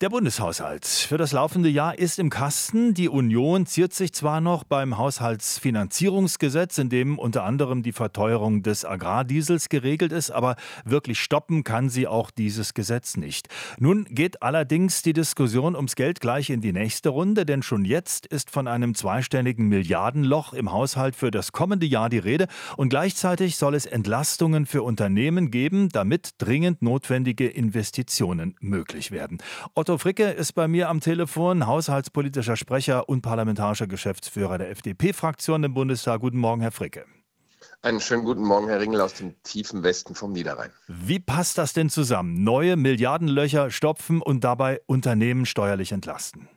Der Bundeshaushalt für das laufende Jahr ist im Kasten. Die Union ziert sich zwar noch beim Haushaltsfinanzierungsgesetz, in dem unter anderem die Verteuerung des Agrardiesels geregelt ist, aber wirklich stoppen kann sie auch dieses Gesetz nicht. Nun geht allerdings die Diskussion ums Geld gleich in die nächste Runde, denn schon jetzt ist von einem zweistelligen Milliardenloch im Haushalt für das kommende Jahr die Rede und gleichzeitig soll es Entlastungen für Unternehmen geben, damit dringend notwendige Investitionen möglich werden. Otto Otto Fricke ist bei mir am Telefon, haushaltspolitischer Sprecher und parlamentarischer Geschäftsführer der FDP-Fraktion im Bundestag. Guten Morgen, Herr Fricke. Einen schönen guten Morgen, Herr Ringel aus dem tiefen Westen vom Niederrhein. Wie passt das denn zusammen? Neue Milliardenlöcher stopfen und dabei Unternehmen steuerlich entlasten?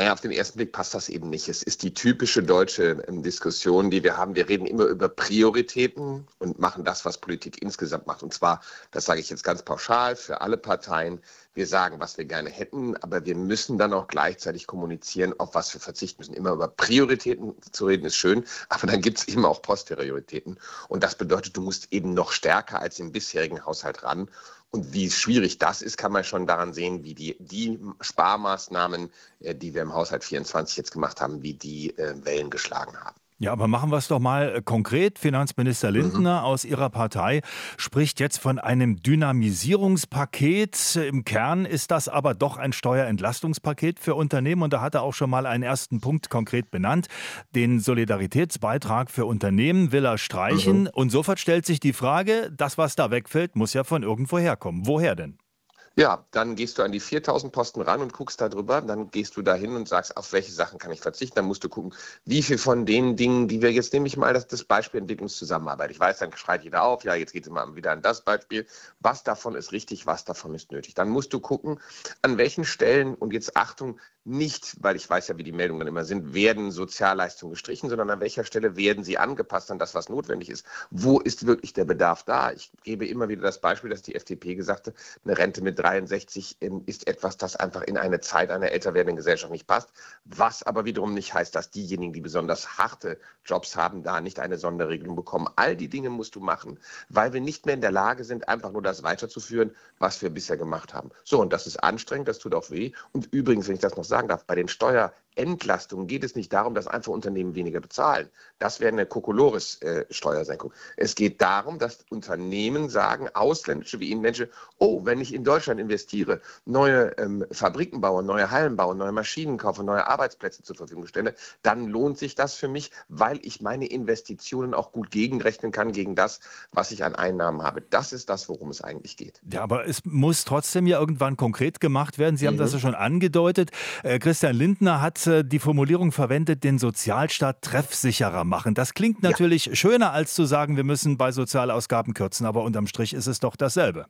Naja, auf den ersten Blick passt das eben nicht. Es ist die typische deutsche ähm, Diskussion, die wir haben. Wir reden immer über Prioritäten und machen das, was Politik insgesamt macht. Und zwar, das sage ich jetzt ganz pauschal für alle Parteien, wir sagen, was wir gerne hätten, aber wir müssen dann auch gleichzeitig kommunizieren, auf was wir verzichten müssen. Immer über Prioritäten zu reden ist schön, aber dann gibt es eben auch Posterioritäten. Und das bedeutet, du musst eben noch stärker als im bisherigen Haushalt ran. Und wie schwierig das ist, kann man schon daran sehen, wie die, die Sparmaßnahmen, äh, die wir im Haushalt 24 jetzt gemacht haben, wie die äh, Wellen geschlagen haben. Ja, aber machen wir es doch mal konkret. Finanzminister Lindner mhm. aus Ihrer Partei spricht jetzt von einem Dynamisierungspaket. Im Kern ist das aber doch ein Steuerentlastungspaket für Unternehmen. Und da hat er auch schon mal einen ersten Punkt konkret benannt. Den Solidaritätsbeitrag für Unternehmen will er streichen. Mhm. Und sofort stellt sich die Frage, das, was da wegfällt, muss ja von irgendwo herkommen. Woher denn? Ja, dann gehst du an die 4000 Posten ran und guckst da drüber. Dann gehst du da hin und sagst, auf welche Sachen kann ich verzichten. Dann musst du gucken, wie viel von den Dingen, die wir jetzt nehme ich mal das, das Beispiel Entwicklungszusammenarbeit. Ich weiß, dann schreit jeder auf, ja, jetzt geht es mal wieder an das Beispiel. Was davon ist richtig, was davon ist nötig. Dann musst du gucken, an welchen Stellen, und jetzt Achtung, nicht, weil ich weiß ja, wie die Meldungen dann immer sind, werden Sozialleistungen gestrichen, sondern an welcher Stelle werden sie angepasst an das, was notwendig ist. Wo ist wirklich der Bedarf da? Ich gebe immer wieder das Beispiel, dass die FDP gesagt hat, eine Rente mit 63 ähm, ist etwas, das einfach in eine Zeit einer älter werdenden Gesellschaft nicht passt. Was aber wiederum nicht heißt, dass diejenigen, die besonders harte Jobs haben, da nicht eine Sonderregelung bekommen. All die Dinge musst du machen, weil wir nicht mehr in der Lage sind, einfach nur das weiterzuführen, was wir bisher gemacht haben. So, und das ist anstrengend, das tut auch weh. Und übrigens, wenn ich das noch sagen darf, bei den Steuer Entlastungen geht es nicht darum, dass einfach Unternehmen weniger bezahlen. Das wäre eine Kokolores-Steuersenkung. Es geht darum, dass Unternehmen sagen, ausländische wie inländische, oh, wenn ich in Deutschland investiere, neue ähm, Fabriken baue, neue Hallen baue, neue Maschinen kaufe, neue Arbeitsplätze zur Verfügung stelle, dann lohnt sich das für mich, weil ich meine Investitionen auch gut gegenrechnen kann gegen das, was ich an Einnahmen habe. Das ist das, worum es eigentlich geht. Ja, aber es muss trotzdem ja irgendwann konkret gemacht werden. Sie haben mhm. das ja schon angedeutet. Äh, Christian Lindner hat die Formulierung verwendet, den Sozialstaat treffsicherer machen. Das klingt natürlich ja. schöner, als zu sagen, wir müssen bei Sozialausgaben kürzen, aber unterm Strich ist es doch dasselbe.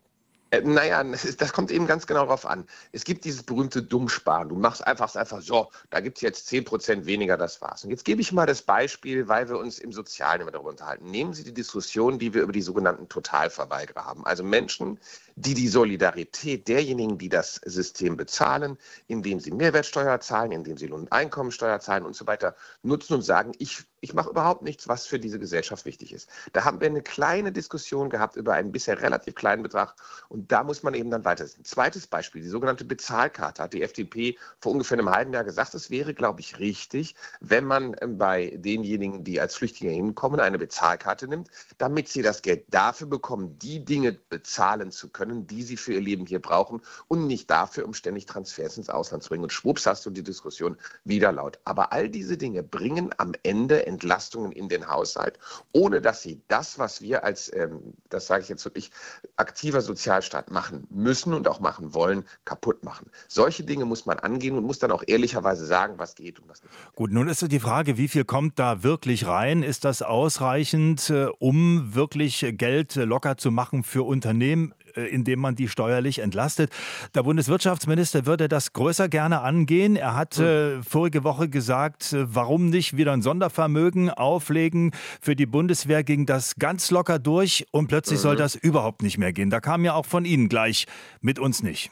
Äh, naja, das kommt eben ganz genau darauf an. Es gibt dieses berühmte Dummsparen. Du machst einfach, einfach so, da gibt es jetzt 10% weniger, das war's. Und jetzt gebe ich mal das Beispiel, weil wir uns im Sozialen immer darüber unterhalten. Nehmen Sie die Diskussion, die wir über die sogenannten Totalverweigerer haben. Also Menschen, die die Solidarität derjenigen, die das System bezahlen, indem sie Mehrwertsteuer zahlen, indem sie Lohn- und Einkommensteuer zahlen und so weiter, nutzen und sagen, ich, ich mache überhaupt nichts, was für diese Gesellschaft wichtig ist. Da haben wir eine kleine Diskussion gehabt über einen bisher relativ kleinen Betrag und da muss man eben dann weiter. Zweites Beispiel, die sogenannte Bezahlkarte hat die FDP vor ungefähr einem halben Jahr gesagt, es wäre, glaube ich, richtig, wenn man ähm, bei denjenigen, die als Flüchtlinge hinkommen, eine Bezahlkarte nimmt, damit sie das Geld dafür bekommen, die Dinge bezahlen zu können, die sie für ihr Leben hier brauchen und nicht dafür, um ständig Transfers ins Ausland zu bringen. Und schwupps hast du die Diskussion wieder laut. Aber all diese Dinge bringen am Ende Entlastungen in den Haushalt, ohne dass sie das, was wir als, ähm, das sage ich jetzt wirklich, aktiver Sozialstaat machen müssen und auch machen wollen, kaputt machen. Solche Dinge muss man angehen und muss dann auch ehrlicherweise sagen, was geht und was nicht. Gut, nun ist die Frage, wie viel kommt da wirklich rein? Ist das ausreichend, äh, um wirklich Geld locker zu machen für Unternehmen? Äh, indem man die steuerlich entlastet. Der Bundeswirtschaftsminister würde das größer gerne angehen. Er hat äh, vorige Woche gesagt, äh, warum nicht wieder ein Sondervermögen auflegen für die Bundeswehr, ging das ganz locker durch und plötzlich mhm. soll das überhaupt nicht mehr gehen. Da kam ja auch von Ihnen gleich, mit uns nicht.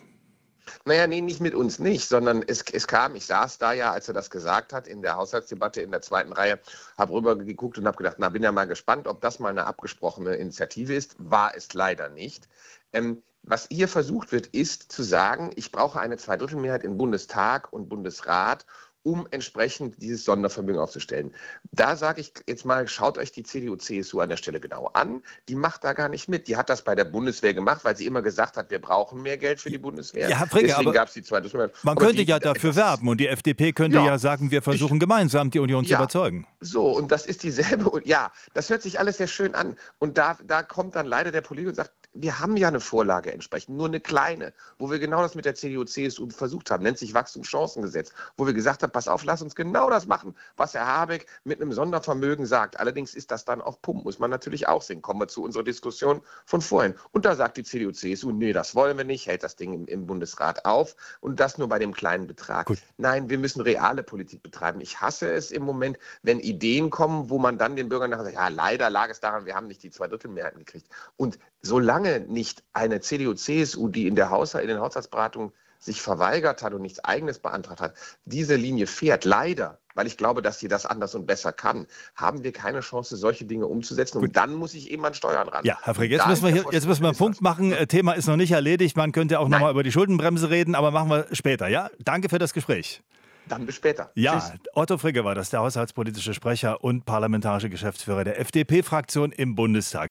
Naja, nee, nicht mit uns nicht, sondern es, es kam, ich saß da ja, als er das gesagt hat, in der Haushaltsdebatte in der zweiten Reihe, habe rübergeguckt und habe gedacht, na, bin ja mal gespannt, ob das mal eine abgesprochene Initiative ist. War es leider nicht. Ähm, Was hier versucht wird, ist zu sagen, ich brauche eine Zweidrittelmehrheit in Bundestag und Bundesrat, um entsprechend dieses Sondervermögen aufzustellen. Da sage ich jetzt mal, schaut euch die CDU, CSU an der Stelle genau an. Die macht da gar nicht mit. Die hat das bei der Bundeswehr gemacht, weil sie immer gesagt hat, wir brauchen mehr Geld für die Bundeswehr. Ja, Fricke, Deswegen gab es die zweite. Man aber könnte die, ja dafür werben und die FDP könnte ja, ja sagen, wir versuchen ich, gemeinsam die Union ja, zu überzeugen. So, und das ist dieselbe. Ja, das hört sich alles sehr schön an. Und da, da kommt dann leider der Politiker und sagt, wir haben ja eine Vorlage entsprechend, nur eine kleine, wo wir genau das mit der CDU, CSU versucht haben, nennt sich Wachstumschancengesetz, wo wir gesagt haben, pass auf, lass uns genau das machen, was Herr Habeck mit einem Sondervermögen sagt. Allerdings ist das dann auf Pump, muss man natürlich auch sehen. Kommen wir zu unserer Diskussion von vorhin. Und da sagt die CDU, CSU, nee, das wollen wir nicht, hält das Ding im, im Bundesrat auf und das nur bei dem kleinen Betrag. Gut. Nein, wir müssen reale Politik betreiben. Ich hasse es im Moment, wenn Ideen kommen, wo man dann den Bürgern nachher sagt, ja, leider lag es daran, wir haben nicht die Zweidrittelmehrheiten gekriegt. Und solange nicht eine CDU, CSU, die in, der Haushalt, in den Haushaltsberatungen sich verweigert hat und nichts Eigenes beantragt hat, diese Linie fährt, leider, weil ich glaube, dass sie das anders und besser kann, haben wir keine Chance, solche Dinge umzusetzen. Gut. Und dann muss ich eben an Steuern ran. Ja, Herr Frick, jetzt müssen wir, hier, jetzt müssen wir einen Punkt machen. Äh, Thema ist noch nicht erledigt. Man könnte auch nochmal über die Schuldenbremse reden, aber machen wir später. Ja, danke für das Gespräch. Dann bis später. Ja, Tschüss. Otto Frigge war das, der haushaltspolitische Sprecher und parlamentarische Geschäftsführer der FDP-Fraktion im Bundestag.